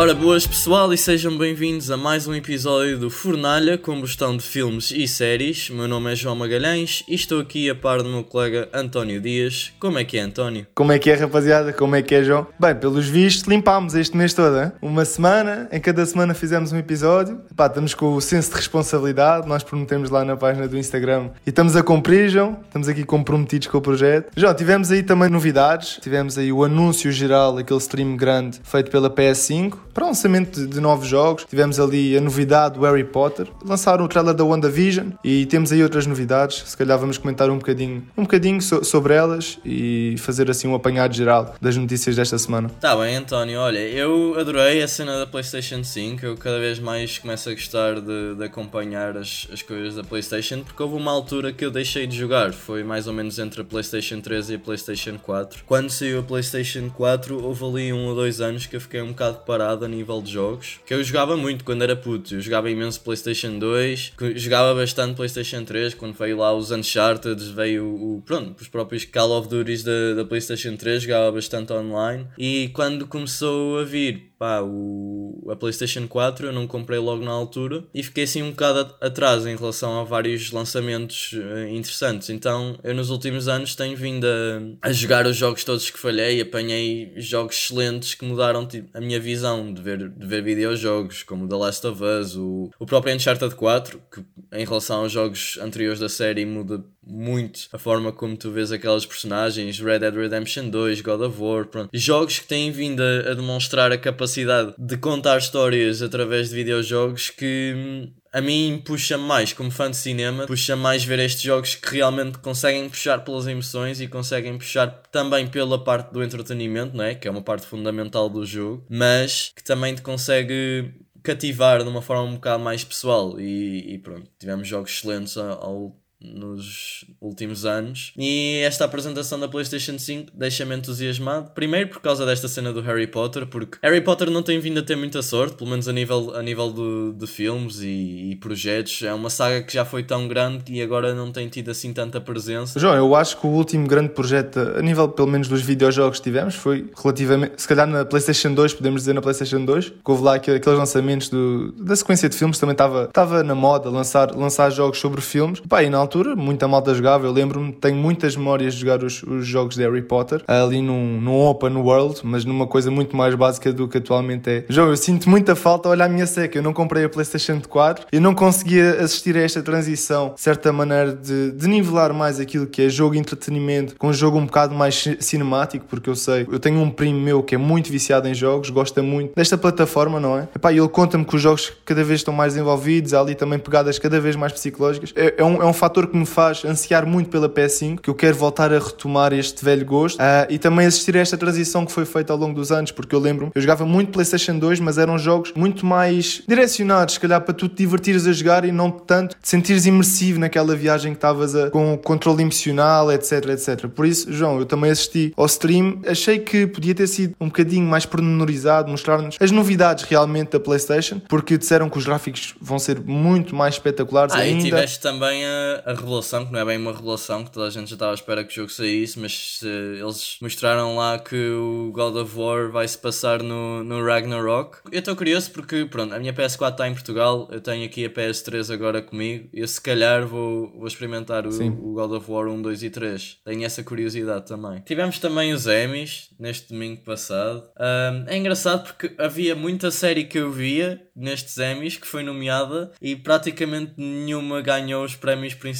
Ora, boas pessoal e sejam bem-vindos a mais um episódio do Fornalha, combustão de filmes e séries. Meu nome é João Magalhães e estou aqui a par do meu colega António Dias. Como é que é, António? Como é que é, rapaziada? Como é que é, João? Bem, pelos vistos, limpámos este mês todo, hein? Uma semana, em cada semana fizemos um episódio. Pá, estamos com o senso de responsabilidade, nós prometemos lá na página do Instagram e estamos a cumprir, João. Estamos aqui comprometidos com o projeto. João, tivemos aí também novidades. Tivemos aí o anúncio geral, aquele stream grande feito pela PS5 para o lançamento de novos jogos. Tivemos ali a novidade do Harry Potter. Lançaram o trailer da WandaVision e temos aí outras novidades. Se calhar vamos comentar um bocadinho, um bocadinho so sobre elas e fazer assim um apanhado geral das notícias desta semana. Tá bem, António. Olha, eu adorei a cena da PlayStation 5. Eu cada vez mais começo a gostar de, de acompanhar as, as coisas da PlayStation porque houve uma altura que eu deixei de jogar. Foi mais ou menos entre a PlayStation 3 e a PlayStation 4. Quando saiu a PlayStation 4, houve ali um ou dois anos que eu fiquei um bocado parado nível de jogos, que eu jogava muito quando era puto. Eu jogava imenso PlayStation 2, jogava bastante PlayStation 3, quando veio lá os Uncharted, veio o, pronto, os próprios Call of Duty da, da PlayStation 3, jogava bastante online. E quando começou a vir pá, o, a PlayStation 4 eu não comprei logo na altura e fiquei assim um bocado atrás em relação a vários lançamentos uh, interessantes. Então eu nos últimos anos tenho vindo a, a, jogar os jogos todos que falhei, apanhei jogos excelentes que mudaram tipo, a minha visão de ver, de ver videojogos, como The Last of Us, o, o próprio Uncharted 4, que em relação aos jogos anteriores da série muda muito a forma como tu vês aquelas personagens, Red Dead Redemption 2, God of War, pronto. Jogos que têm vindo a, a demonstrar a capacidade de contar histórias através de videojogos que hum, a mim puxa mais, como fã de cinema, puxa mais ver estes jogos que realmente conseguem puxar pelas emoções e conseguem puxar também pela parte do entretenimento, não é? Que é uma parte fundamental do jogo, mas que também te consegue cativar de uma forma um bocado mais pessoal e, e pronto, tivemos jogos excelentes ao nos últimos anos. E esta apresentação da PlayStation 5 deixa-me entusiasmado. Primeiro por causa desta cena do Harry Potter, porque Harry Potter não tem vindo a ter muita sorte, pelo menos a nível, a nível do, de filmes e, e, projetos. É uma saga que já foi tão grande e agora não tem tido assim tanta presença. João, eu acho que o último grande projeto, a nível pelo menos dos videojogos que tivemos, foi relativamente, se calhar na PlayStation 2, podemos dizer na PlayStation 2, que houve lá aqueles lançamentos do, da sequência de filmes, também estava na moda lançar, lançar jogos sobre filmes. Pá, e na altura, muita malta jogava. Eu lembro-me, tenho muitas memórias de jogar os, os jogos de Harry Potter ali num, num open world, mas numa coisa muito mais básica do que atualmente é. João, eu sinto muita falta a olhar a minha seca. Eu não comprei a PlayStation 4 e não conseguia assistir a esta transição, certa maneira, de, de nivelar mais aquilo que é jogo entretenimento com um jogo um bocado mais cinemático, porque eu sei, eu tenho um primo meu que é muito viciado em jogos, gosta muito desta plataforma, não é? Epá, ele conta-me que os jogos cada vez estão mais envolvidos, há ali também pegadas cada vez mais psicológicas. É, é, um, é um fator que me faz ansiar muito pela PS5, que eu quero voltar a retomar este velho gosto uh, e também assistir a esta transição que foi feita ao longo dos anos, porque eu lembro, eu jogava muito PlayStation 2, mas eram jogos muito mais direcionados, se calhar para tu te divertires a jogar e não tanto te sentires imersivo naquela viagem que estavas com o controle emocional, etc, etc. Por isso, João, eu também assisti ao stream, achei que podia ter sido um bocadinho mais pormenorizado, mostrar-nos as novidades realmente da PlayStation, porque disseram que os gráficos vão ser muito mais espetaculares ah, ainda. E tiveste também a, a revelação, que não é bem uma revelação, que toda a gente já estava à espera que o jogo saísse, mas uh, eles mostraram lá que o God of War vai se passar no, no Ragnarok. Eu estou curioso porque, pronto, a minha PS4 está em Portugal, eu tenho aqui a PS3 agora comigo, e eu se calhar vou, vou experimentar o, o, God of War 1, 2 e 3. Tenho essa curiosidade também. Tivemos também os Emmys neste domingo passado. Um, é engraçado porque havia muita série que eu via nestes Emmys que foi nomeada e praticamente nenhuma ganhou os prémios principais.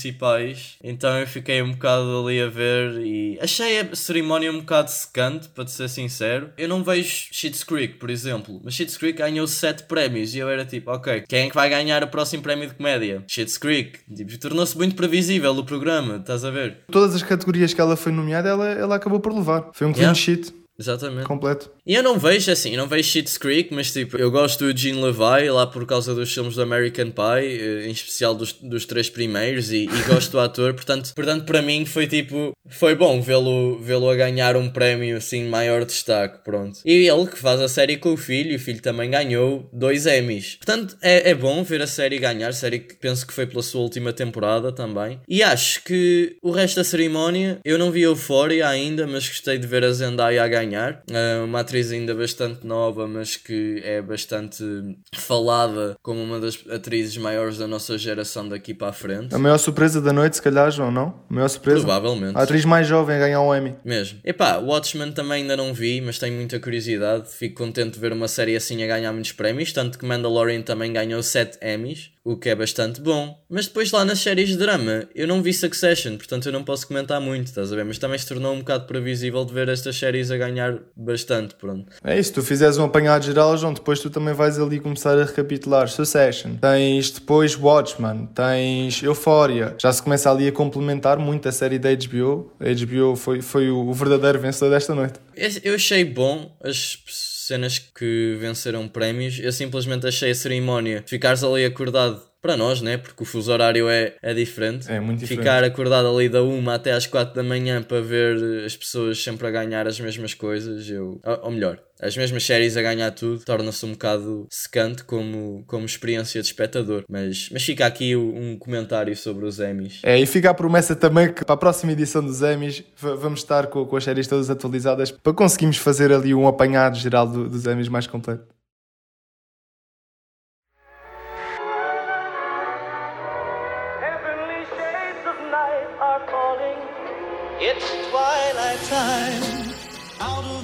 Então eu fiquei um bocado ali a ver e achei a cerimónia um bocado secante, para te ser sincero. Eu não vejo Schitt's Creek, por exemplo, mas Schitt's Creek ganhou 7 prémios e eu era tipo, ok, quem é que vai ganhar o próximo prémio de comédia? Schitt's Creek. Tipo, tornou-se muito previsível o programa, estás a ver? Todas as categorias que ela foi nomeada, ela, ela acabou por levar. Foi um clean yeah. sheet. Exatamente. Completo. E eu não vejo assim, eu não vejo Shit's Creek, mas tipo, eu gosto do Gene Levi lá por causa dos filmes do American Pie, eh, em especial dos, dos três primeiros, e, e gosto do ator, portanto, portanto, para mim foi tipo, foi bom vê-lo vê a ganhar um prémio assim maior destaque, pronto. E ele que faz a série com o filho, e o filho também ganhou dois Emmys. Portanto, é, é bom ver a série ganhar, série que penso que foi pela sua última temporada também. E acho que o resto da cerimónia, eu não vi Euphoria ainda, mas gostei de ver a Zendaya a ganhar. Uh, uma atriz ainda bastante nova, mas que é bastante falada como uma das atrizes maiores da nossa geração daqui para a frente. A maior surpresa da noite, se calhar, João, não? A maior surpresa? Provavelmente. A atriz mais jovem a ganhar um Emmy. Mesmo. Epá, Watchmen também ainda não vi, mas tenho muita curiosidade. Fico contente de ver uma série assim a ganhar muitos prémios, tanto que Mandalorian também ganhou 7 Emmys o que é bastante bom. Mas depois lá nas séries de drama, eu não vi Succession, portanto eu não posso comentar muito, estás a ver? Mas também se tornou um bocado previsível de ver estas séries a ganhar bastante, pronto. É isso, tu fizeres um apanhado geral, João, depois tu também vais ali começar a recapitular Succession. Tens depois Watchmen, tens Euphoria. Já se começa ali a complementar muito a série da HBO. A HBO foi, foi o verdadeiro vencedor desta noite. Eu achei bom as cenas que venceram prémios. Eu simplesmente achei a cerimónia, ficares ali acordado para nós, né? Porque o fuso horário é, é diferente. É muito diferente. Ficar acordado ali da 1 até às 4 da manhã para ver as pessoas sempre a ganhar as mesmas coisas, eu. Ou melhor, as mesmas séries a ganhar tudo, torna-se um bocado secante como, como experiência de espectador. Mas, mas fica aqui um comentário sobre os Emmys. É, e fica a promessa também que para a próxima edição dos Emmys vamos estar com, com as séries todas atualizadas para conseguirmos fazer ali um apanhado geral do, dos Emmys mais completo.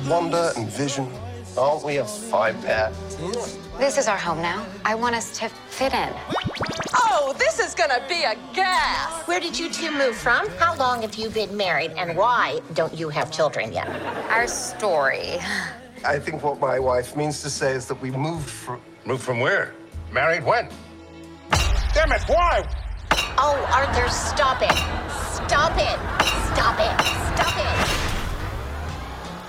Wonder and vision. Aren't we a five pair? This is our home now. I want us to fit in. Oh, this is gonna be a gas! Where did you two move from? How long have you been married? And why don't you have children yet? Our story. I think what my wife means to say is that we moved from. Moved from where? Married when? Damn it, why? Oh, Arthur, stop it. Stop it. Stop it. Stop it.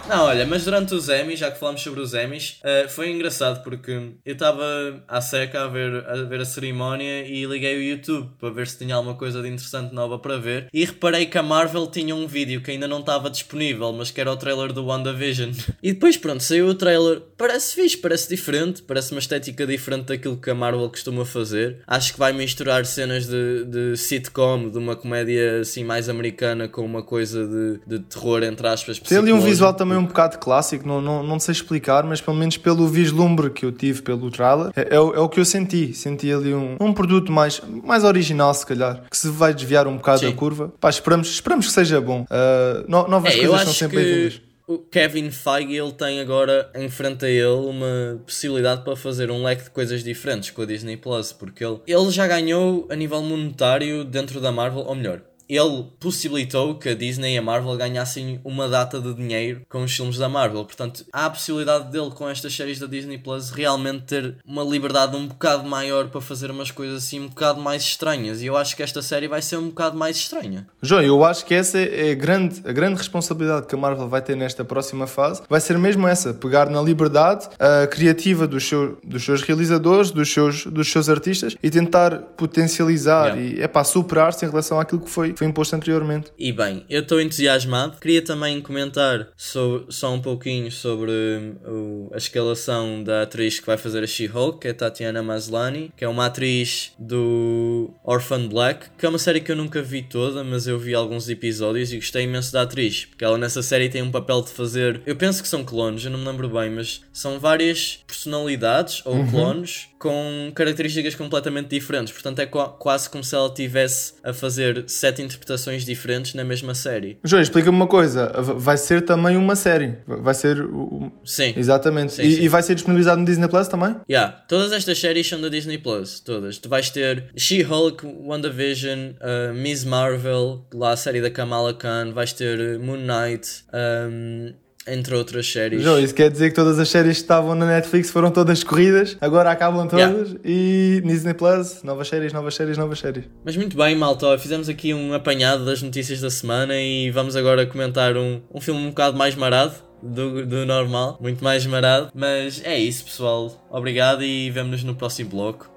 Não, olha, mas durante os Emmys, já que falamos sobre os Emmys, uh, foi engraçado porque eu estava à seca a ver, a ver a cerimónia e liguei o YouTube para ver se tinha alguma coisa de interessante nova para ver e reparei que a Marvel tinha um vídeo que ainda não estava disponível, mas que era o trailer do WandaVision. E depois, pronto, saiu o trailer. Parece fixe, parece diferente, parece uma estética diferente daquilo que a Marvel costuma fazer. Acho que vai misturar cenas de, de sitcom, de uma comédia assim mais americana com uma coisa de, de terror, entre aspas. Tem ali um visual também um bocado clássico, não, não, não sei explicar, mas pelo menos pelo vislumbre que eu tive pelo trailer, é, é, é o que eu senti. Senti ali um, um produto mais, mais original, se calhar, que se vai desviar um bocado Sim. da curva. Pá, esperamos, esperamos que seja bom. Uh, no, novas é, coisas são sempre bem-vindas o Kevin Feige ele tem agora em frente a ele uma possibilidade para fazer um leque de coisas diferentes com a Disney Plus, porque ele, ele já ganhou a nível monetário dentro da Marvel, ou melhor, ele possibilitou que a Disney e a Marvel ganhassem uma data de dinheiro com os filmes da Marvel. Portanto, há a possibilidade dele, com estas séries da Disney Plus, realmente ter uma liberdade um bocado maior para fazer umas coisas assim um bocado mais estranhas. E eu acho que esta série vai ser um bocado mais estranha. João, eu acho que essa é a grande, a grande responsabilidade que a Marvel vai ter nesta próxima fase. Vai ser mesmo essa: pegar na liberdade uh, criativa dos, seu, dos seus realizadores, dos seus, dos seus artistas e tentar potencializar yeah. e é para superar-se em relação àquilo que foi foi imposto anteriormente. E bem, eu estou entusiasmado. Queria também comentar sobre, só um pouquinho sobre uh, a escalação da atriz que vai fazer a She-Hulk, que é Tatiana Maslany, que é uma atriz do Orphan Black, que é uma série que eu nunca vi toda, mas eu vi alguns episódios e gostei imenso da atriz, porque ela nessa série tem um papel de fazer. Eu penso que são clones, eu não me lembro bem, mas são várias personalidades ou uhum. clones com características completamente diferentes. Portanto, é quase como se ela tivesse a fazer sete interpretações diferentes na mesma série. João, explica-me uma coisa. Vai ser também uma série. Vai ser. O... Sim. Exatamente. Sim, e, sim. e, vai ser disponibilizado no Disney Plus também? Yeah. Todas estas séries são da Disney Plus. Todas. Tu vais ter She-Hulk, WandaVision, uh, Miss Marvel, lá a série da Kamala Khan, vais ter Moon Knight. Um, entre outras séries. João, isso quer dizer que todas as séries que estavam na Netflix foram todas corridas, agora acabam todas yeah. e Disney Plus, novas séries, novas séries, novas séries. Mas muito bem, malta, fizemos aqui um apanhado das notícias da semana e vamos agora comentar um, um filme um bocado mais marado. Do, do normal, muito mais marado, mas é isso, pessoal. Obrigado e vemo-nos no próximo bloco.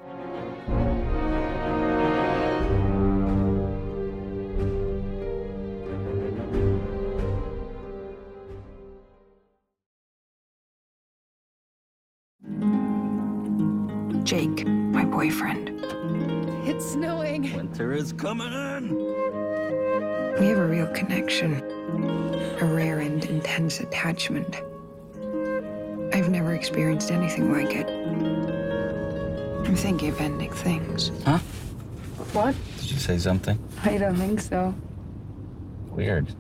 Is coming in. We have a real connection, a rare and intense attachment. I've never experienced anything like it. I'm thinking of ending things. Huh? What? Did you say something? I don't think so. Weird.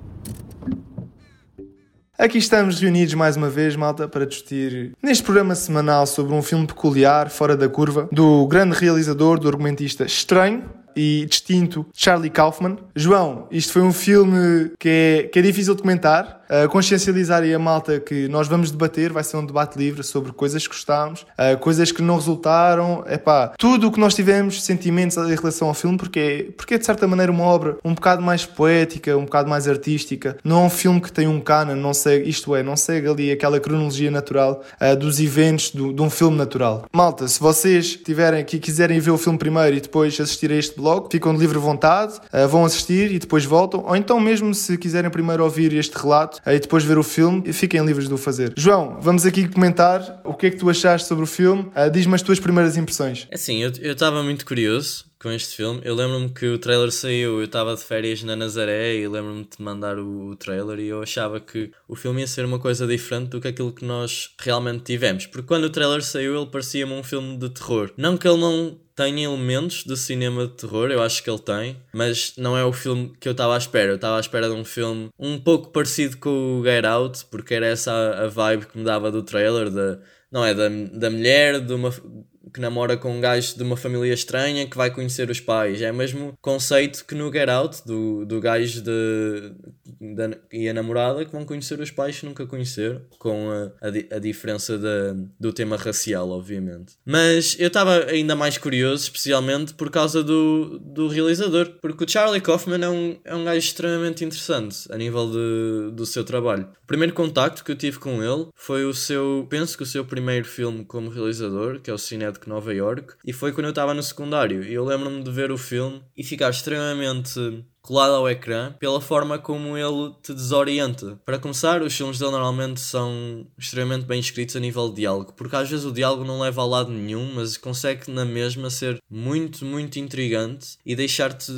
Aqui estamos reunidos mais uma vez, malta, para discutir neste programa semanal sobre um filme peculiar, fora da curva, do grande realizador, do argumentista estranho e distinto Charlie Kaufman. João, isto foi um filme que é, que é difícil de comentar, uh, consciencializar aí a malta que nós vamos debater, vai ser um debate livre sobre coisas que gostámos, uh, coisas que não resultaram, epá, tudo o que nós tivemos, sentimentos em relação ao filme, porque é, porque é de certa maneira uma obra um bocado mais poética, um bocado mais artística, não é um filme que tem um canon, não segue, isto é, não segue ali aquela cronologia natural uh, dos eventos do, de um filme natural. Malta, se vocês tiverem aqui, quiserem ver o filme primeiro e depois assistir a este blog, ficam de livre vontade, vão assistir e depois voltam, ou então mesmo se quiserem primeiro ouvir este relato e depois ver o filme, fiquem livres de o fazer. João, vamos aqui comentar o que é que tu achaste sobre o filme, uh, diz-me as tuas primeiras impressões. Assim, eu estava muito curioso com este filme. Eu lembro-me que o trailer saiu, eu estava de férias na Nazaré e lembro-me de mandar o, o, trailer e eu achava que o filme ia ser uma coisa diferente do que aquilo que nós realmente tivemos. Porque quando o trailer saiu, ele parecia-me um filme de terror. Não que ele não tenha elementos de cinema de terror, eu acho que ele tem, mas não é o filme que eu estava à espera. Eu estava à espera de um filme um pouco parecido com o Get Out, porque era essa a, vibe que me dava do trailer, da, não é? Da, da mulher, de uma que namora com um gajo de uma família estranha que vai conhecer os pais. É o mesmo conceito que no Get Out, do, do gajo de, de, e a namorada que vão conhecer os pais que nunca conheceram, com a, a, a diferença da, do tema racial, obviamente. Mas eu estava ainda mais curioso, especialmente por causa do, do realizador, porque o Charlie Kaufman é um, é um gajo extremamente interessante a nível de, do seu trabalho. O primeiro contacto que eu tive com ele foi o seu, penso que o seu primeiro filme como realizador, que é o Cine de Nova York, e foi quando eu estava no secundário. E eu lembro-me de ver o filme e ficar extremamente colado ao ecrã pela forma como ele te desorienta. Para começar, os filmes dele normalmente são extremamente bem escritos a nível de diálogo, porque às vezes o diálogo não leva a lado nenhum, mas consegue na mesma ser muito, muito intrigante e deixar-te,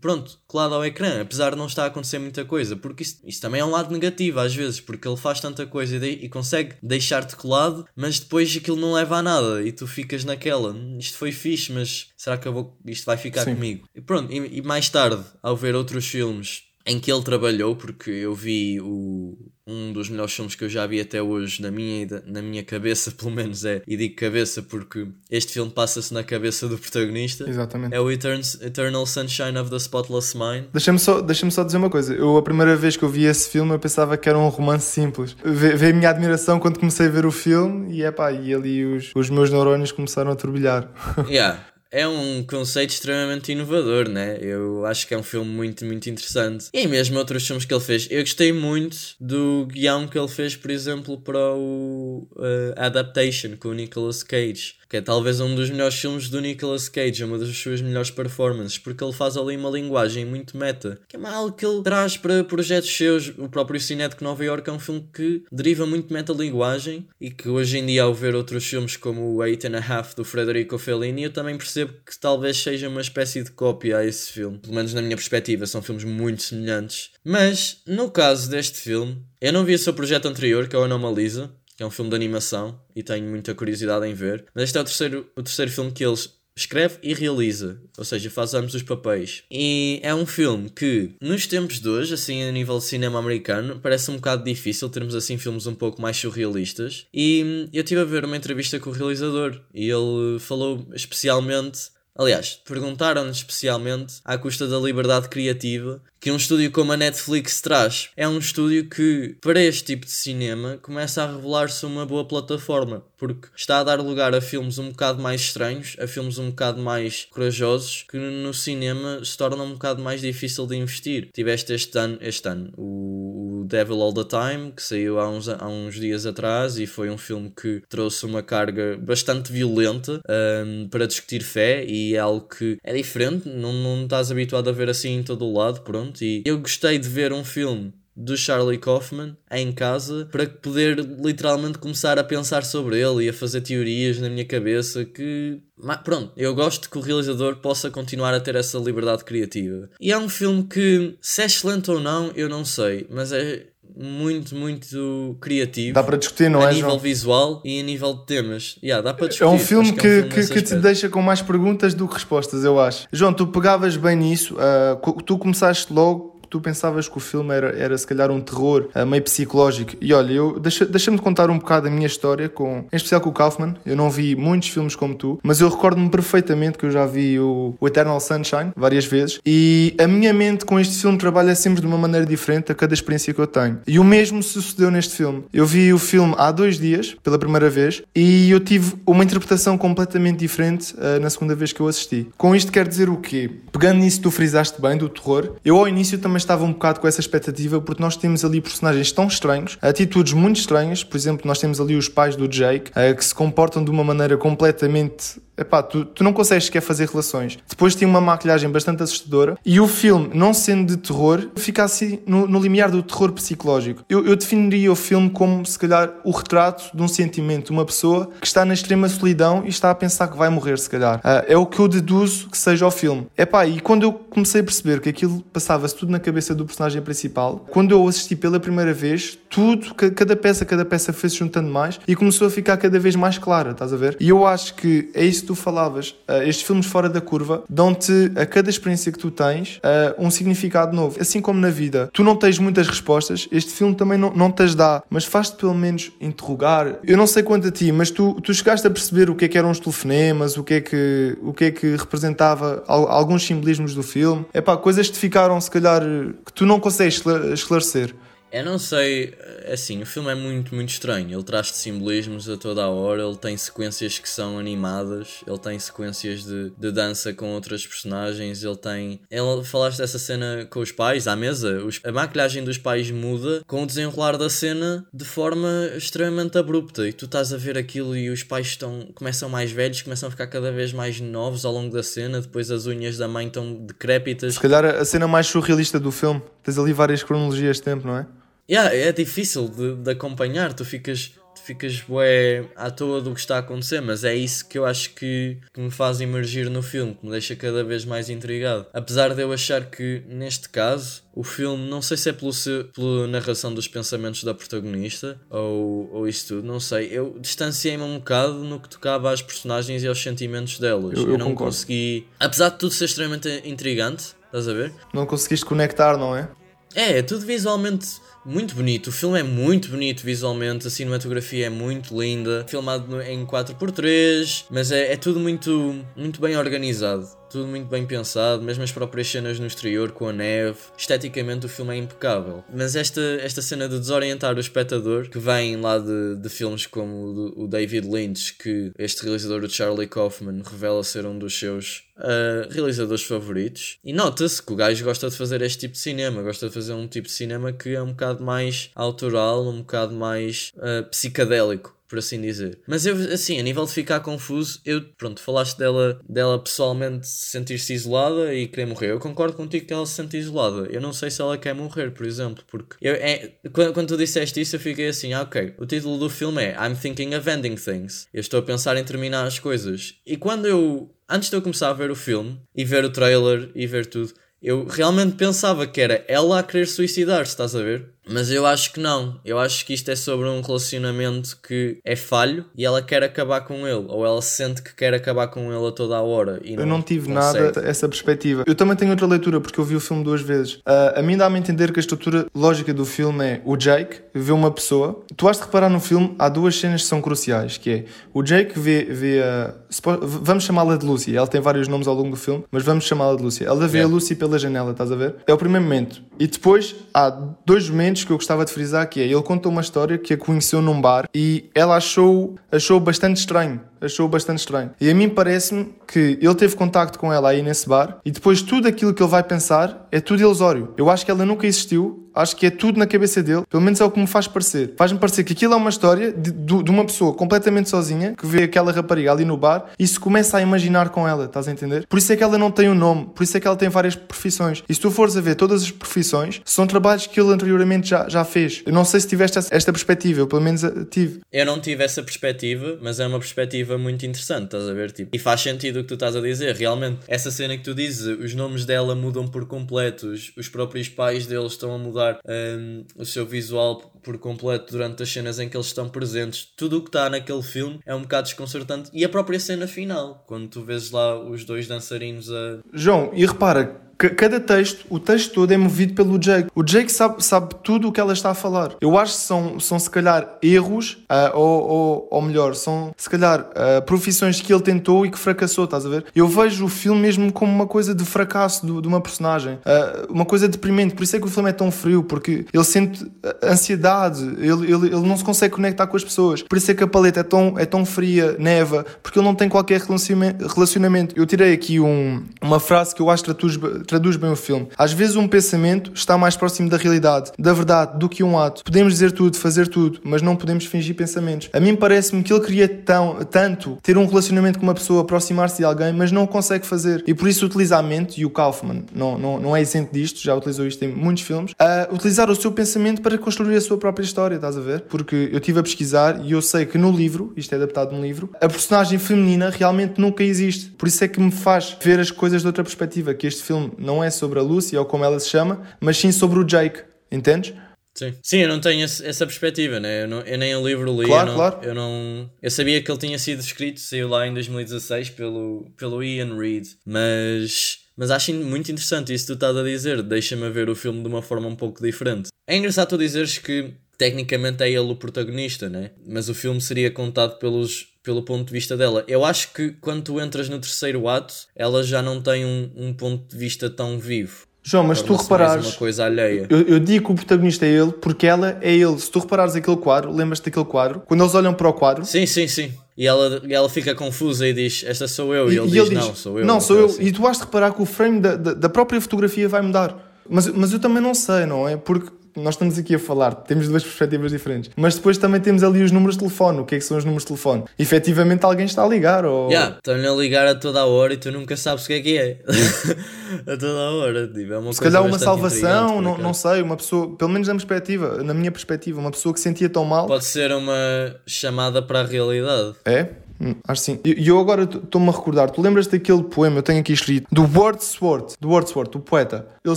pronto, colado ao ecrã, apesar de não estar a acontecer muita coisa, porque isso, isso também é um lado negativo às vezes, porque ele faz tanta coisa e, de, e consegue deixar-te colado, mas depois aquilo não leva a nada e tu ficas naquela, isto foi fixe, mas será que eu vou, isto vai ficar Sim. comigo? E pronto, e, e mais tarde, ao ver outros filmes em que ele trabalhou, porque eu vi o, um dos melhores filmes que eu já vi até hoje, na minha, na minha cabeça, pelo menos é, e digo cabeça porque este filme passa-se na cabeça do protagonista. Exatamente. É o Eternal Sunshine of the Spotless Mind. Deixa-me só, deixa só dizer uma coisa. Eu, a primeira vez que eu vi esse filme, eu pensava que era um romance simples. Veio a minha admiração quando comecei a ver o filme e, epá, e ali os, os meus neurónios começaram a turbilhar. Yeah é um conceito extremamente inovador, né? Eu acho que é um filme muito, muito interessante. E mesmo outros filmes que ele fez. Eu gostei muito do guião que ele fez, por exemplo, para o uh, Adaptation com o Nicolas Cage que é talvez um dos melhores filmes do Nicolas Cage, uma das suas melhores performances, porque ele faz ali uma linguagem muito meta, que é algo que ele traz para projetos seus. O próprio Cinético Nova York é um filme que deriva muito meta-linguagem e que hoje em dia, ao ver outros filmes como o Eight and a Half do Federico Fellini, eu também percebo que talvez seja uma espécie de cópia a esse filme, pelo menos na minha perspectiva, são filmes muito semelhantes. Mas, no caso deste filme, eu não vi o seu projeto anterior, que é o Anomalisa, é um filme de animação e tenho muita curiosidade em ver. Mas este é o terceiro, o terceiro filme que eles escreve e realiza, ou seja, faz ambos os papéis. E é um filme que, nos tempos de hoje, assim a nível de cinema americano, parece um bocado difícil termos assim filmes um pouco mais surrealistas. E eu tive a ver uma entrevista com o realizador e ele falou especialmente Aliás, perguntaram-nos especialmente à custa da liberdade criativa que um estúdio como a Netflix traz. É um estúdio que, para este tipo de cinema, começa a revelar-se uma boa plataforma, porque está a dar lugar a filmes um bocado mais estranhos, a filmes um bocado mais corajosos, que no cinema se torna um bocado mais difícil de investir. Tiveste este ano, este ano o Devil All the Time, que saiu há uns, há uns dias atrás e foi um filme que trouxe uma carga bastante violenta um, para discutir fé e é algo que é diferente, não, não estás habituado a ver assim em todo o lado, pronto. E eu gostei de ver um filme do Charlie Kaufman em casa para poder literalmente começar a pensar sobre ele e a fazer teorias na minha cabeça que mas pronto, eu gosto que o realizador possa continuar a ter essa liberdade criativa. E é um filme que, se é excelente ou não, eu não sei, mas é muito, muito criativo. Dá para discutir, não a é? A nível João? visual e a nível de temas. Yeah, dá para discutir. É um filme que, que, é um filme que, que te deixa com mais perguntas do que respostas, eu acho. João, tu pegavas bem nisso, co- tu começaste logo. Tu pensavas que o filme era, era se calhar um terror ah, meio psicológico. E olha, eu, deixa- deixa-me contar um bocado a minha história, com, em especial com o Kaufman. Eu não vi muitos filmes como tu, mas eu recordo-me perfeitamente que eu já vi o, o Eternal Sunshine várias vezes. E a minha mente com este filme trabalha sempre de uma maneira diferente a cada experiência que eu tenho. E o mesmo sucedeu neste filme. Eu vi o filme há dois dias, pela primeira vez, e eu tive uma interpretação completamente diferente ah, na segunda vez que eu assisti. Com isto quer dizer o quê? Pegando nisso tu frisaste bem, do terror, eu ao início também estava um bocado com essa expectativa, porque nós temos ali personagens tão estranhos, atitudes muito estranhas, por exemplo, nós temos ali os pais do Jake, ah, que se comportam de uma maneira completamente Epá, tu, tu não consegues sequer fazer relações. Depois tinha uma maquilhagem bastante assustadora e o filme, não sendo de terror, fica assim no, no limiar do terror psicológico. Eu, eu definiria o filme como, se calhar, o retrato de um sentimento, uma pessoa que está na extrema solidão e está a pensar que vai morrer, se calhar. Ah, é o que eu deduzo que seja o filme. Epá, e quando eu comecei a perceber que aquilo passava-se tudo na cabeça do personagem principal, quando eu assisti pela primeira vez, tudo, ca- cada peça, cada peça foi se juntando mais e começou a ficar cada vez mais clara, estás a ver? E eu acho que é isso tu falavas. Ah, estes filmes fora da curva dão-te a cada experiência que tu tens ah, um significado novo. Assim como na vida, tu não tens muitas respostas, este filme também não, não te as dá, mas faz-te pelo menos interrogar. Eu não sei quanto a ti, mas tu, tu chegaste a perceber o que é que eram os telefonemas, o que é que, o que, é que representava al- alguns simbolismos do filme. É pá, coisas que te ficaram, se calhar, que tu não consegues escla- esclarecer. Eu não sei, assim, o filme é muito, muito estranho. Ele traz-te simbolismos a toda a hora, ele tem sequências que são animadas, ele tem sequências de, de dança com outras personagens, ele tem. Ele, falaste dessa cena com os pais à mesa, os- a maquilhagem dos pais muda com o desenrolar da cena de forma extremamente abrupta. E tu estás a ver aquilo e os pais estão, começam mais velhos, começam a ficar cada vez mais novos ao longo da cena, depois as unhas da mãe estão decrépitas. Se calhar a cena mais surrealista do filme. Tens ali várias cronologias de tempo, não é? Yeah, é difícil de, de acompanhar, tu ficas, tu ficas bué à toa do que está a acontecer, mas é isso que eu acho que, que me faz emergir no filme, que me deixa cada vez mais intrigado. Apesar de eu achar que, neste caso, o filme, não sei se é pelo, pela narração dos pensamentos da protagonista ou, ou isso tudo, não sei. Eu distanciei-me um bocado no que tocava às personagens e aos sentimentos delas. Eu- eu não concordo. consegui. Apesar de tudo ser extremamente intrigante, estás a ver? Não conseguiste conectar, não é? É, é tudo visualmente muito bonito. O filme é muito bonito visualmente, a cinematografia é muito linda, filmado em 4x3, mas é, é tudo muito, muito bem organizado. Tudo muito bem pensado, mesmo as próprias cenas no exterior com a neve. Esteticamente o filme é impecável. Mas esta, esta cena de desorientar o espectador, que vem lá de, de filmes como o, o David Lynch, que este realizador, o Charlie Kaufman, revela ser um dos seus ah, realizadores favoritos. E nota-se que o gajo gosta de fazer este tipo de cinema, gosta de fazer um tipo de cinema que é um bocado mais autoral, um bocado mais ah, psicadélico. Por assim dizer. Mas eu, assim, a nível de ficar confuso, eu, pronto, falaste dela, dela pessoalmente sentir-se isolada e querer morrer. Eu concordo contigo que ela se sente isolada. Eu não sei se ela quer morrer, por exemplo, porque eu, é, quando, quando tu disseste isso, eu fiquei assim, ah, ok. O título do filme é I'm Thinking of Ending Things. Eu estou a pensar em terminar as coisas. E quando eu, antes de eu começar a ver o filme e ver o trailer e ver tudo, eu realmente pensava que era ela a querer suicidar-se, estás a ver? Mas eu acho que não. Eu acho que isto é sobre um relacionamento que é falho e ela quer acabar com ele. Ou ela sente que quer acabar com ele a toda a hora. Eu não tive consegue. nada essa perspectiva. Eu também tenho outra leitura porque eu vi o filme duas vezes. Ah, a mim dá-me a entender que a estrutura lógica do filme é o Jake vê uma pessoa. Tu has de reparar no filme, há duas cenas que são cruciais, que é o Jake vê, vê a... Vamos chamá-la de Lucy. Ela tem vários nomes ao longo do filme, mas vamos chamá-la de Lucy. Ela vê Yeah. a Lucy pela janela, estás a ver? É o primeiro momento. E depois há dois momentos que eu gostava de frisar, que é ele conta uma história que a conheceu num bar e ela achou, achou bastante estranho achou bastante estranho. E a mim parece-me que ele teve contacto com ela aí nesse bar e depois tudo aquilo que ele vai pensar é tudo ilusório. Eu acho que ela nunca existiu, acho que é tudo na cabeça dele, pelo menos é o que me faz parecer. Faz-me parecer que aquilo é uma história de, de, de uma pessoa completamente sozinha que vê aquela rapariga ali no bar e se começa a imaginar com ela, estás a entender? Por isso é que ela não tem um nome, por isso é que ela tem várias profissões. E se tu fores a ver todas as profissões, são trabalhos que ele anteriormente já, já fez. Eu não sei se tiveste esta perspectiva, eu pelo menos tive. Eu não tive essa perspectiva, mas é uma perspectiva muito interessante, estás a ver? Tipo, e faz sentido o que tu estás a dizer. Realmente, essa cena que tu dizes, os nomes dela mudam por completo, os, os próprios pais deles estão a mudar um, o seu visual por completo durante as cenas em que eles estão presentes. Tudo o que está naquele filme é um bocado desconcertante. E a própria cena final, quando tu vês lá os dois dançarinos a. João, e repara, cada texto, o texto todo é movido pelo Jake. O Jake sabe, sabe tudo o que ela está a falar. Eu acho que são, são se calhar erros, uh, ou, ou, ou, melhor, são se calhar uh, profissões que ele tentou e que fracassou, estás a ver? Eu vejo o filme mesmo como uma coisa de fracasso de uma personagem, uh, uma coisa deprimente. Por isso é que o filme é tão frio, porque ele sente ansiedade, ele, ele, ele não se consegue conectar com as pessoas. Por isso é que a paleta é tão, é tão fria, neva, porque ele não tem qualquer relacionamento. Eu tirei aqui um, uma frase que eu acho que traduz traduz bem o filme. Às vezes um pensamento está mais próximo da realidade, da verdade, do que um ato. Podemos dizer tudo, fazer tudo, mas não podemos fingir pensamentos. A mim parece-me que ele queria tão, tanto ter um relacionamento com uma pessoa, aproximar-se de alguém, mas não o consegue fazer. E por isso utiliza a mente, e o Kaufman não, não, não é isento disto, já utilizou isto em muitos filmes, a utilizar o seu pensamento para construir a sua própria história, estás a ver? Porque eu estive a pesquisar e eu sei que no livro, isto é adaptado de um livro, a personagem feminina realmente nunca existe. Por isso é que me faz ver as coisas de outra perspectiva, que este filme não é sobre a Lucy ou como ela se chama, mas sim sobre o Jake, entendes? Sim. Sim, eu não tenho essa perspectiva, né? eu, não, eu nem o livro li. Claro, eu não, claro. Eu, não, eu sabia que ele tinha sido escrito, saiu lá em 2016 pelo, pelo Ian Reid, mas, mas acho muito interessante isso que tu estás a dizer. Deixa-me ver o filme de uma forma um pouco diferente. É engraçado tu dizeres que tecnicamente é ele o protagonista, né? mas o filme seria contado pelos, pelo ponto de vista dela. Eu acho que quando tu entras no terceiro ato, ela já não tem um, um ponto de vista tão vivo. João, mas se tu reparares. Uma coisa alheia. Eu, eu, digo que o protagonista é ele porque ela é ele. Se tu reparares aquele quadro, lembras-te daquele quadro? Quando eles olham para o quadro. Sim, sim, sim. E ela, ela fica confusa e diz: Esta sou eu. E, e ele, e diz, ele diz: Não, sou eu. Não, sou eu. Assim. E tu has de reparar que o frame da, da, da própria fotografia vai mudar. Mas, mas eu também não sei, não é? Porque nós estamos aqui a falar, temos duas perspectivas diferentes, mas depois também temos ali os números de telefone. O que é que são os números de telefone? Efetivamente alguém está a ligar. Ou... Yeah, estão-lhe a ligar a toda a hora e tu nunca sabes o que é que é. a toda a hora. Tipo, é uma Se calhar uma salvação, não, não sei, uma pessoa, pelo menos na perspectiva, na minha perspectiva, uma pessoa que sentia tão mal. Pode ser uma chamada para a realidade. É? Hum, acho sim. E eu agora estou-me a recordar, tu lembras daquele poema, eu tenho aqui escrito, do Wordsworth, do Wordsworth, o poeta. Ele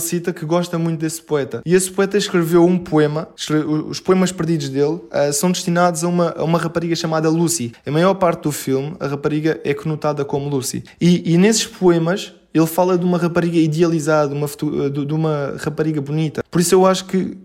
cita que gosta muito desse poeta. E esse poeta escreveu um poema, os poemas perdidos dele uh, são destinados a uma, a uma rapariga chamada Lucy. A maior parte do filme, a rapariga é conotada como Lucy. E, e nesses poemas, ele fala de uma rapariga idealizada, uma, de uma rapariga bonita. Por isso eu acho que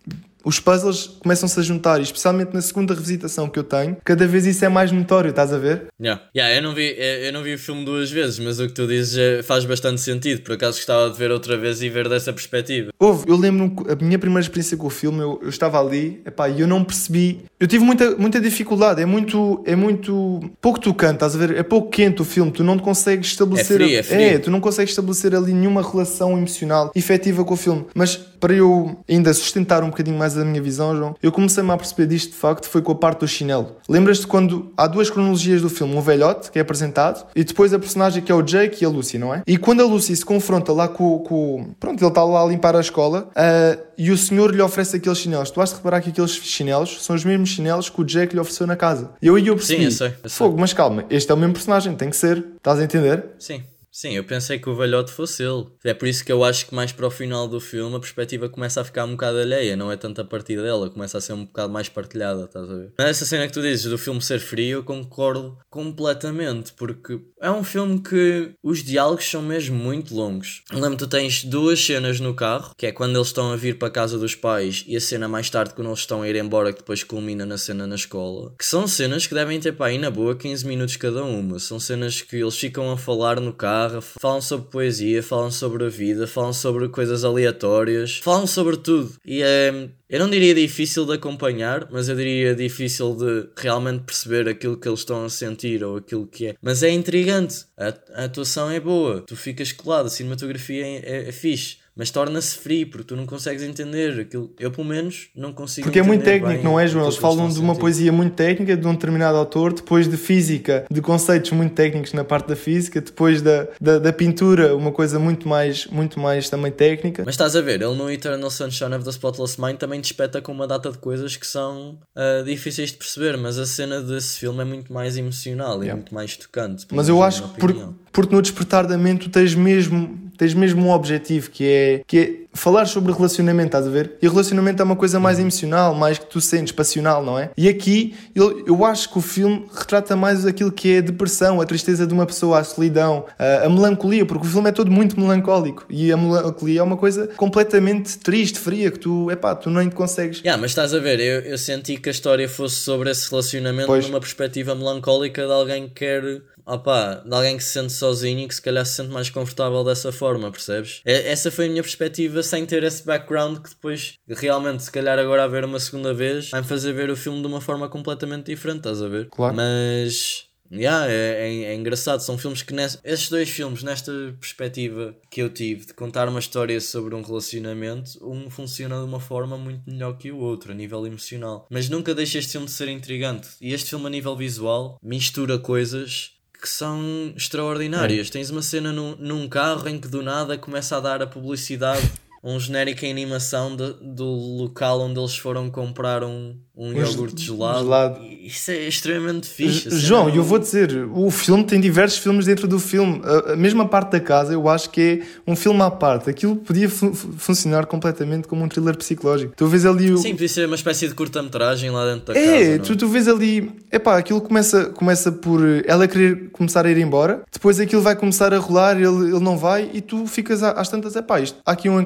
os puzzles começam-se a juntar, e especialmente na segunda revisitação que eu tenho, cada vez isso é mais notório, estás a ver? Yeah. Yeah, eu, não vi, eu não vi o filme duas vezes, mas o que tu dizes é, faz bastante sentido. Por acaso gostava de ver outra vez e ver dessa perspectiva. Houve, eu lembro-me, a minha primeira experiência com o filme, eu, eu estava ali e eu não percebi. Eu tive muita, muita dificuldade, é muito, é muito pouco tocante, estás a ver? É pouco quente o filme, tu não consegues estabelecer. É, frio, é, frio. é, tu não consegues estabelecer ali nenhuma relação emocional efetiva com o filme. Mas para eu ainda sustentar um bocadinho mais a minha visão, João, eu comecei-me a perceber disto de facto foi com a parte do chinelo. Lembras-te quando há duas cronologias do filme, um velhote que é apresentado e depois a personagem que é o Jake e a Lucy, não é? E quando a Lucy se confronta lá com, com pronto, ele está lá a limpar a escola uh, e o senhor lhe oferece aqueles chinelos. Tu has de reparar que aqueles chinelos são os mesmos chinelos que o Jake lhe ofereceu na casa. E eu aí eu percebi, Sim, eu sei, eu sei. fogo, mas calma, este é o mesmo personagem, tem que ser. Estás a entender? Sim. Sim, eu pensei que o velhote fosse ele. É por isso que eu acho que mais para o final do filme a perspectiva começa a ficar um bocado alheia, não é tanto a partir dela, começa a ser um bocado mais partilhada, estás a ver? Mas essa cena que tu dizes do filme ser frio, eu concordo completamente, porque é um filme que os diálogos são mesmo muito longos. Lembro tu tens duas cenas no carro, que é quando eles estão a vir para a casa dos pais e a cena mais tarde quando eles estão a ir embora, que depois culmina na cena na escola, que são cenas que devem ter para aí na boa 15 minutos cada uma. São cenas que eles ficam a falar no carro guitarra, falam sobre poesia, falam sobre a vida, falam sobre coisas aleatórias, falam sobre tudo. E é, eu não diria difícil de acompanhar, mas eu diria difícil de realmente perceber aquilo que eles estão a sentir ou aquilo que é. Mas é intrigante, a, a atuação é boa, tu ficas colado, a cinematografia é, é, é fixe mas torna-se frio porque tu não consegues entender aquilo. Eu, pelo menos, não consigo Porque é muito técnico, não é, João? Eles falam de uma poesia muito técnica de um determinado autor, depois de física, de conceitos muito técnicos na parte da física, depois da, da, da, pintura, uma coisa muito mais, muito mais também técnica. Mas estás a ver, ele no Eternal Sunshine of the Spotless Mind também despeta com uma data de coisas que são uh, difíceis de perceber, mas a cena desse filme é muito mais emocional e yeah. muito mais tocante. Mas eu acho que por, porque no despertar da mente tu tens mesmo, tens mesmo um objetivo que é, que é falar sobre relacionamento, estás a ver? E relacionamento é uma coisa mais emocional, mais que tu sentes, passional, não é? E aqui eu, eu acho que o filme retrata mais aquilo que é a depressão, a tristeza de uma pessoa, a solidão, a, a melancolia, porque o filme é todo muito melancólico e a melancolia é uma coisa completamente triste, fria, que tu, epá, tu nem te consegues. Yeah, mas estás a ver, eu, eu senti que a história fosse sobre esse relacionamento pois. numa perspectiva melancólica de alguém que quer opá, de alguém que se sente sozinho e que se calhar se sente mais confortável dessa forma, percebes? Essa foi a minha perspectiva sem ter esse background que depois realmente se calhar agora a ver uma segunda vez vai-me fazer ver o filme de uma forma completamente diferente, estás a ver? Claro. Mas Yeah, é, é, é, engraçado, são filmes que nesse, esses dois filmes, nesta perspectiva que eu tive de contar uma história sobre um relacionamento, um funciona de uma forma muito melhor que o outro, a nível emocional. Mas nunca deixa este filme de ser intrigante. E este filme, a nível visual, mistura coisas que são extraordinárias. É. Tens uma cena no, num carro em que do nada começa a dar a publicidade um genérico em animação de, do local onde eles foram comprar um, um iogurte gelado. gelado. Isso é extremamente fixe. João, eu vou dizer, o filme tem diversos filmes dentro do filme. A, a mesma parte da casa, eu acho que é um filme à parte. Aquilo podia fu funcionar completamente como um thriller psicológico. Tu vês ali o... Sim, podia ser uma espécie de curta-metragem lá dentro da é, casa. É, tu, tu vês ali, epá, aquilo começa, começa por ela querer começar a ir embora, depois aquilo vai começar a rolar, ele, ele não vai, e tu ficas às tantas, epá, isto, há aqui um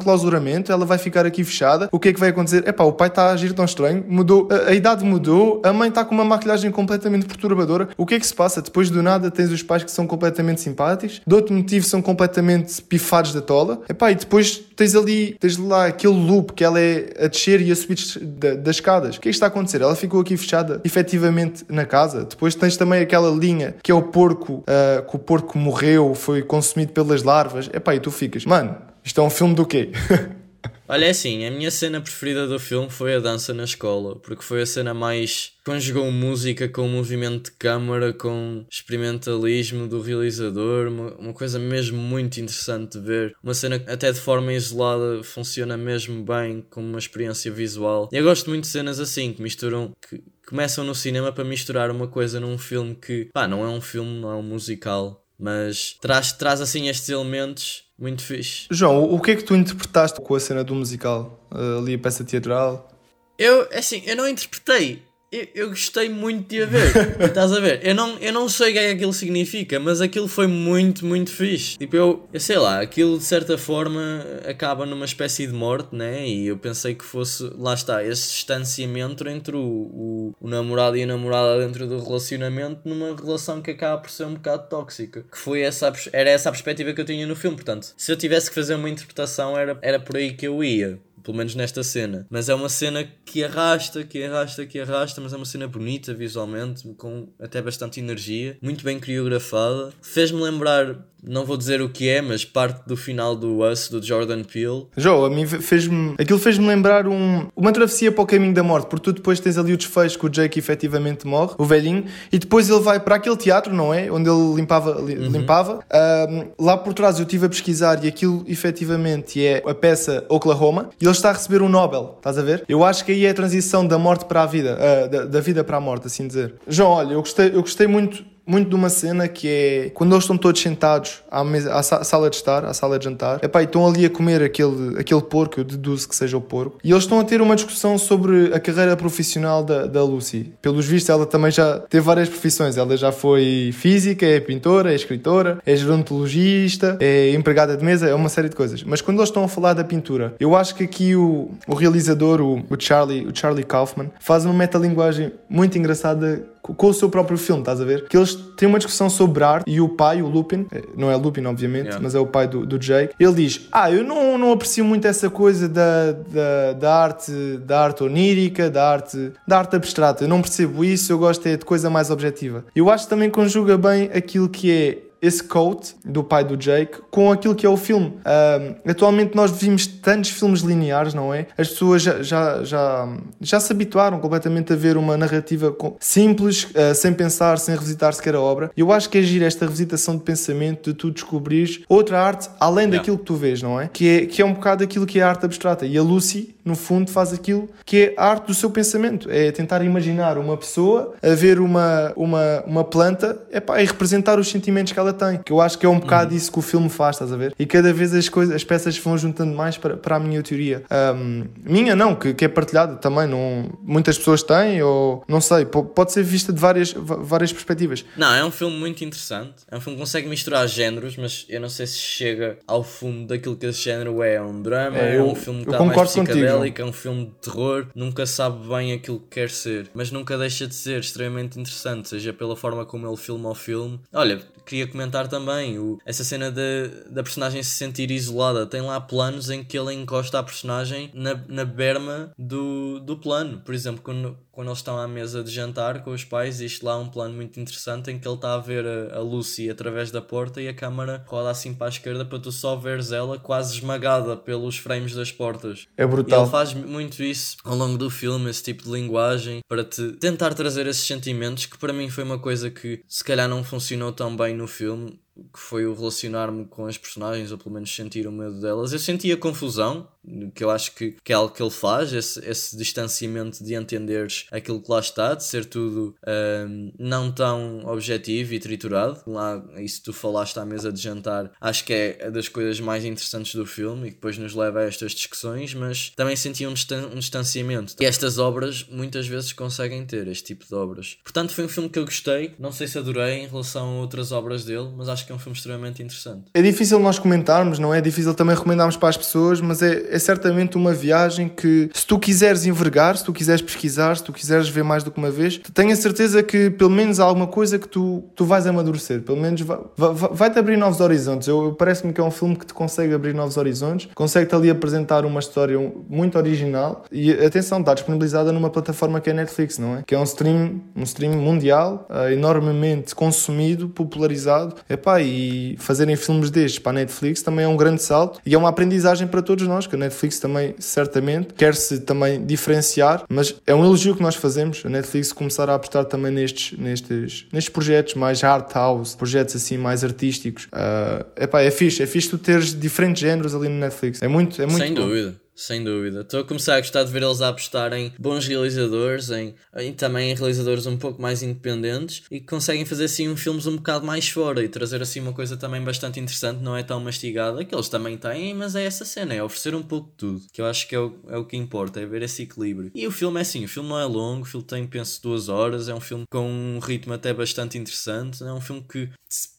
ela vai ficar aqui fechada, o que é que vai acontecer? Epá, o pai está a agir tão estranho, mudou, a, a idade mudou, a mãe está com uma maquilhagem completamente perturbadora. O que é que se passa? Depois do nada tens os pais que são completamente simpáticos, de outro motivo são completamente pifados da tola. Epá, e depois tens ali, tens lá aquele loop que ela é a descer e a subir das escadas. O que é que está a acontecer? Ela ficou aqui fechada efetivamente na casa. Depois tens também aquela linha que é o porco, uh, que o porco morreu, foi consumido pelas larvas. Epá, e tu ficas, mano, isto é um filme do quê? Olha, é assim, a minha cena preferida do filme foi a dança na escola, porque foi a cena mais. conjugou música com movimento de câmara, com experimentalismo do realizador, uma, uma coisa mesmo muito interessante de ver. Uma cena que, até de forma isolada, funciona mesmo bem como uma experiência visual. E eu gosto muito de cenas assim, que misturam. Que, começam no cinema para misturar uma coisa num filme que, pá, não é um filme, não é um musical, mas traz, traz assim estes elementos muito fixe. João, o que é que tu interpretaste com a cena do musical? Uh, ali a peça teatral? Eu, é assim, eu não interpretei eu, eu gostei muito de a ver. Estás a ver? Eu não, eu não sei o que é que aquilo significa, mas aquilo foi muito, muito fixe. Tipo, eu, eu sei lá, aquilo de certa forma acaba numa espécie de morte, né? E eu pensei que fosse, lá está, esse distanciamento entre o, o, o namorado e a namorada dentro do relacionamento numa relação que acaba por ser um bocado tóxica. Que foi essa, era essa a perspectiva que eu tinha no filme. Portanto, se eu tivesse que fazer uma interpretação, era, era por aí que eu ia pelo menos nesta cena. Mas é uma cena que arrasta, que arrasta, que arrasta, mas é uma cena bonita visualmente, com até bastante energia, muito bem coreografada. Fez-me lembrar não vou dizer o que é, mas parte do final do Us, do Jordan Peele. Joe, a mim fez-me. Aquilo fez-me lembrar um, uma travessia para o caminho da morte, porque tu depois tens ali o desfecho que o Jake efetivamente morre, o velhinho, e depois ele vai para aquele teatro, não é? Onde ele limpava. Uhum. limpava. Um, lá por trás eu estive a pesquisar e aquilo efetivamente é a peça Oklahoma, e ele está a receber um Nobel, estás a ver? Eu acho que aí é a transição da morte para a vida, uh, da, da vida para a morte, assim dizer. João, olha, eu gostei, eu gostei muito muito de uma cena que é quando eles estão todos sentados à, mesa, à sala de estar, à sala de jantar, epá, e estão ali a comer aquele, aquele porco, eu deduzo que seja o porco, e eles estão a ter uma discussão sobre a carreira profissional da, da Lucy. Pelos vistos, ela também já teve várias profissões. Ela já foi física, é pintora, é escritora, é gerontologista, é empregada de mesa, é uma série de coisas. Mas quando eles estão a falar da pintura, eu acho que aqui o, o realizador, o, o, Charlie, o Charlie Kaufman, faz uma metalinguagem muito engraçada com, o seu próprio filme, estás a ver? Que eles têm uma discussão sobre arte e o pai, o Lupin, eh, não é Lupin, obviamente, Yeah. mas é o pai do, do Jake, ele diz: Ah, eu não, não aprecio muito essa coisa da, da, da arte da arte onírica, da arte, da arte abstrata. Eu não percebo isso, eu gosto é de coisa mais objetiva. Eu acho que também conjuga bem aquilo que é esse quote do pai do Jake com aquilo que é o filme. Atualmente nós vimos tantos filmes lineares, não é? As pessoas já, já, já, já se habituaram completamente a ver uma narrativa simples, ah, sem pensar, sem revisitar sequer a obra. Eu acho que é giro esta revisitação de pensamento, de tu descobrires outra arte além Yeah. daquilo que tu vês, não é? Que, é? que é um bocado aquilo que é a arte abstrata. E a Lucy, no fundo, faz aquilo que é a arte do seu pensamento. É tentar imaginar uma pessoa a ver uma, uma, uma planta epá, e representar os sentimentos que ela tem. Que eu acho que é um bocado isso que o filme faz, estás a ver? E cada vez as, coisas, as peças vão juntando mais para, para a minha teoria. Ahm, minha não, que, que é partilhada também. Não, muitas pessoas têm, ou não sei, po- pode ser vista de várias, várias perspectivas. Não, é um filme muito interessante. É um filme que consegue misturar géneros, mas eu não sei se chega ao fundo daquilo que esse género é. É um drama, É, é, eu- um filme que está mais psicadélico, é um filme de terror. Nunca sabe bem aquilo que quer ser, mas nunca deixa de ser extremamente interessante, seja pela forma como ele filma o filme. Olha, queria comentar também o- essa cena de, da personagem se sentir isolada. Tem lá planos em que ele encosta a personagem na, na berma do, do plano. Por exemplo, quando, quando eles estão à mesa de jantar com os pais, existe lá um plano muito interessante em que ele está a ver a, a Lucy através da porta e a câmara roda assim para a esquerda para tu só veres ela quase esmagada pelos frames das portas. É E brutal. ele faz muito isso ao longo do filme, esse tipo de linguagem, para te tentar trazer esses sentimentos, que para mim foi uma coisa que se calhar não funcionou tão bem no filme, que foi o relacionar-me com as personagens, ou pelo menos sentir o medo delas. Eu sentia confusão, que eu acho que, que é algo que ele faz, esse, esse distanciamento de entenderes aquilo que lá está, de ser tudo ahm, não tão objetivo e triturado. Lá, isso tu falaste à mesa de jantar, acho que é das coisas mais interessantes do filme e que depois nos leva a estas discussões, mas também senti um, distan- um distanciamento. E estas obras muitas vezes conseguem ter este tipo de obras. Portanto, foi um filme que eu gostei, não sei se adorei em relação a outras obras dele, mas acho que é um filme extremamente interessante. É difícil nós comentarmos, não é? É difícil também recomendarmos para as pessoas, mas é, é certamente uma viagem que, se tu quiseres envergar, se tu quiseres pesquisar, se tu quiseres ver mais do que uma vez, tenho a certeza que pelo menos há alguma coisa que tu, tu vais amadurecer. Pelo menos vai- vai- vai-te abrir novos horizontes. Eu, Parece-me que é um filme que te consegue abrir novos horizontes, consegue-te ali apresentar uma história muito original e, atenção, está disponibilizada numa plataforma que é Netflix, não é? Que é um stream, um stream mundial, ah, enormemente consumido, popularizado. Epá, e fazerem filmes destes para a Netflix também é um grande salto e é uma aprendizagem para todos nós, que a Netflix também, certamente, quer-se também diferenciar, mas é um elogio que nós fazemos, a Netflix começar a apostar também nestes, nestes, nestes projetos mais art house, projetos assim mais artísticos. Ah, epá, é fixe, é fixe tu teres diferentes géneros ali no Netflix. É muito, é muito Sem bom. dúvida. Sem dúvida. Estou a começar a gostar de ver eles a apostar em bons realizadores, em, em também em realizadores um pouco mais independentes e que conseguem fazer assim um filmes um bocado mais fora e trazer assim uma coisa também bastante interessante, não é tão mastigada, que eles também têm, mas é essa cena, é oferecer um pouco de tudo, que eu acho que é o, é o que importa, é ver esse equilíbrio. E o filme é assim, o filme não é longo, o filme tem, penso, duas horas, é um filme com um ritmo até bastante interessante, é um filme que,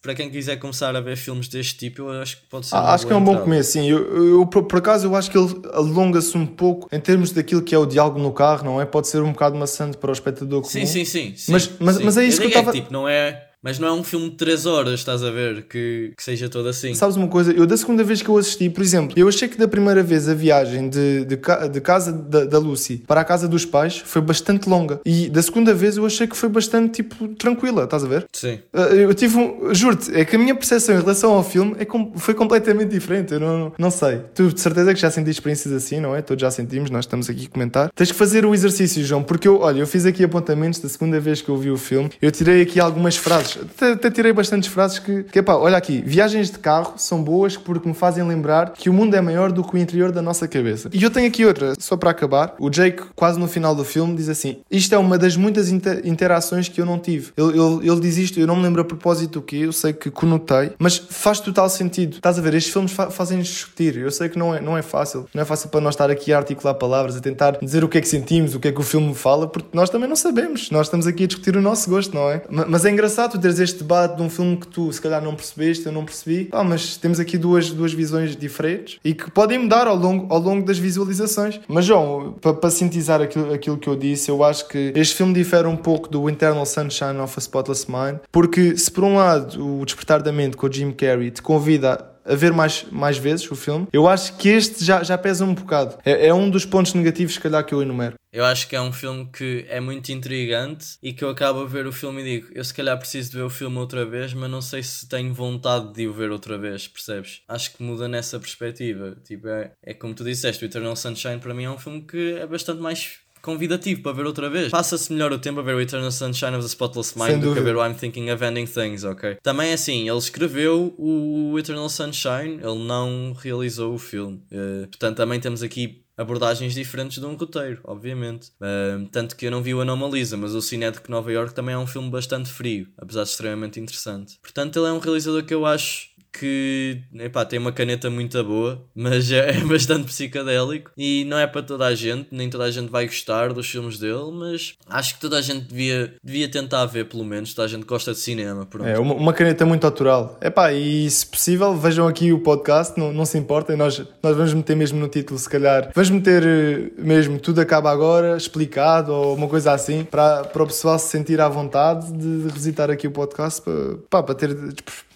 para quem quiser começar a ver filmes deste tipo, eu acho que pode ser Ah, acho que é um bom começo, sim. Eu, eu, por, por acaso, eu acho que ele alonga-se um pouco em termos daquilo que é o diálogo no carro, não é? Pode ser um bocado maçante para o espectador comum. Sim, sim, sim. sim, Mas- mas- sim. mas é isso que eu digo tava- tipo, não é. Mas não é um filme de 3 horas, estás a ver? Que, que seja todo assim. Sabes uma coisa? Eu, da segunda vez que eu assisti, por exemplo, eu achei que da primeira vez a viagem de, de, de casa da, da Lucy para a casa dos pais foi bastante longa. E da segunda vez eu achei que foi bastante, tipo, tranquila, estás a ver? Sim. Uh, Eu tive um. Juro-te, é que a minha percepção em relação ao filme é com- foi completamente diferente. Eu não, não sei. Tu de certeza que já sentiste experiências assim, não é? Todos já sentimos, nós estamos aqui a comentar. Tens que fazer o exercício, João, porque eu, olha, eu fiz aqui apontamentos da segunda vez que eu vi o filme. Eu tirei aqui algumas frases, até, até tirei bastantes frases que, que pá, olha aqui, viagens de carro são boas porque me fazem lembrar que o mundo é maior do que o interior da nossa cabeça. E eu tenho aqui outra, só para acabar. O Jake, quase no final do filme, diz assim: Isto é uma das muitas inter- interações que eu não tive. Ele, ele, ele diz isto, eu não me lembro a propósito do que, eu sei que conotei, mas faz total sentido. Estás a ver? Estes filmes fa fazem-nos discutir. Eu sei que não é, não é fácil. Não é fácil para nós estar aqui a articular palavras, a tentar dizer o que é que sentimos, o que é que o filme fala, porque nós também não sabemos. Nós estamos aqui a discutir o nosso gosto, não é? Ma- Mas é engraçado tu teres este debate de um filme que tu se calhar não percebeste, eu não percebi, pá, mas temos aqui duas, duas visões diferentes e que podem mudar ao longo, ao longo das visualizações. Mas, João, para, para sintetizar aquilo, aquilo que eu disse, eu acho que este filme difere um pouco do Internal Sunshine of a Spotless Mind, porque se por um lado o Despertar da Mente com o Jim Carrey te convida a ver mais, mais vezes o filme, eu acho que este já, já pesa um bocado. É, é um dos pontos negativos, se calhar, que eu enumero. Eu acho que é um filme que é muito intrigante e que eu acabo a ver o filme e digo, eu se calhar preciso de ver o filme outra vez, mas não sei se tenho vontade de o ver outra vez, percebes? Acho que muda nessa perspectiva. Tipo, é, é como tu disseste, o Eternal Sunshine para mim é um filme que é bastante mais convidativo para ver outra vez. Passa-se melhor o tempo a ver o Eternal Sunshine of the Spotless Mind do que a ver o I'm Thinking of Ending Things, ok? Também é assim, ele escreveu o Eternal Sunshine, ele não realizou o filme. Uh, portanto, também temos aqui abordagens diferentes de um roteiro, obviamente. Uh, tanto que eu não vi o Anomalisa, mas o Cinético Nova York também é um filme bastante frio, apesar de extremamente interessante. Portanto, ele é um realizador que eu acho que epá, tem uma caneta muito boa, mas é, é, bastante psicadélico e não é para toda a gente, nem toda a gente vai gostar dos filmes dele, mas acho que toda a gente devia, devia tentar ver, pelo menos, toda a gente gosta de cinema. Pronto. É, uma, uma caneta muito natural. Epá, e se possível, vejam aqui o podcast, não, não se importem, nós, nós vamos meter mesmo no título, se calhar, vamos meter eh, mesmo tudo acaba agora, explicado ou uma coisa assim, para, para o pessoal se sentir à vontade de, de visitar aqui o podcast para, para ter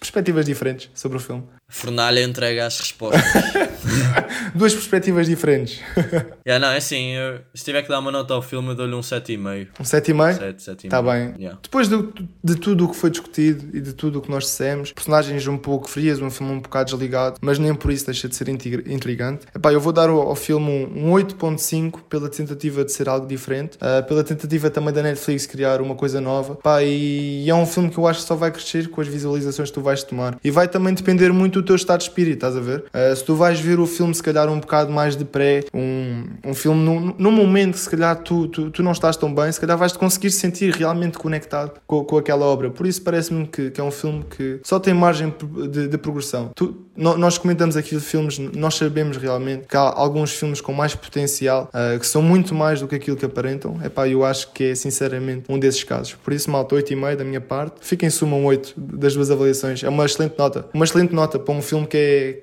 perspectivas diferentes sobre o filme. Fornalha entrega as respostas. Duas perspectivas diferentes. yeah, não, é assim, eu, se tiver que dar uma nota ao filme, eu dou-lhe um 7,5. Um 7,5? 7, 7,5. Está bem. Yeah. Depois de, de tudo o que foi discutido e de tudo o que nós dissemos, personagens um pouco frias, um filme um bocado desligado, mas nem por isso deixa de ser intrigante. Epá, eu vou dar ao, ao filme um, um 8,5 pela tentativa de ser algo diferente, uh, pela tentativa também da Netflix criar uma coisa nova. Epá, e, e é um filme que eu acho que só vai crescer com as visualizações que tu vais tomar. E vai também depender muito do teu estado de espírito, estás a ver? Uh, se tu vais ver o filme, se calhar, um bocado mais de pré, um, um filme num, num momento que se calhar tu, tu, tu não estás tão bem, se calhar vais-te conseguir sentir realmente conectado com, com aquela obra. Por isso parece-me que, que é um filme que só tem margem de, de progressão. Tu, no, nós comentamos aqui de filmes, nós sabemos realmente que há alguns filmes com mais potencial, uh, que são muito mais do que aquilo que aparentam. Epá, eu acho que é sinceramente um desses casos. Por isso, malta, 8,5 da minha parte. Fica em suma um 8 das duas avaliações. É uma excelente nota. Uma excelente nota para um filme que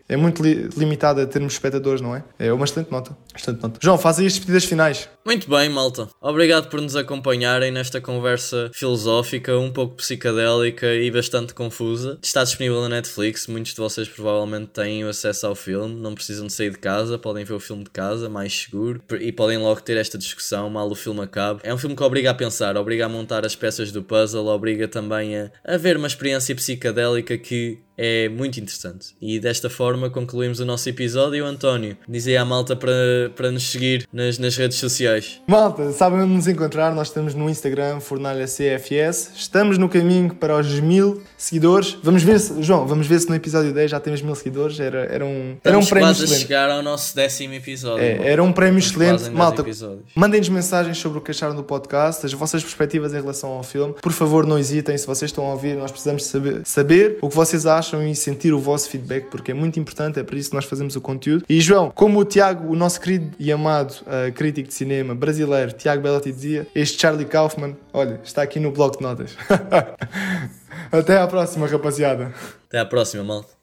é, é muito li, limitado a termos espectadores, não é? É uma excelente nota. Excelente nota. João, faz aí as despedidas finais. Muito bem, malta. Obrigado por nos acompanharem nesta conversa filosófica, um pouco psicadélica e bastante confusa. Está disponível na Netflix. Muitos de vocês provavelmente têm acesso ao filme. Não precisam de sair de casa, podem ver o filme de casa, mais seguro. E podem logo ter esta discussão mal o filme acabe. É um filme que obriga a pensar, obriga a montar as peças do puzzle, obriga também a, a ver uma experiência psicadélica que é muito interessante. E desta forma concluímos o nosso episódio. António, diz aí à malta para, para nos seguir nas, nas redes sociais. Malta, sabem onde nos encontrar? Nós estamos no Instagram, Fornalha CFS. Estamos no caminho para os mil seguidores. Vamos ver se, João, vamos ver se no episódio 10 já temos mil seguidores. Era, era um, era um prémio quase excelente. a chegar ao nosso décimo episódio. É, era um prémio Estamos excelente. Malta, 10 episódios. mandem-nos mensagens sobre o que acharam do podcast, as vossas perspectivas em relação ao filme. Por favor, não hesitem. Se vocês estão a ouvir, nós precisamos saber, saber o que vocês acham e sentir o vosso feedback, porque é muito importante. É para isso que nós fazemos o conteúdo. E João, como o Tiago, o nosso querido e amado uh, crítico de cinema brasileiro, Tiago Bellotti dizia, este Charlie Kaufman, olha, está aqui no bloco de notas. Até à próxima, rapaziada. Até à próxima, malta.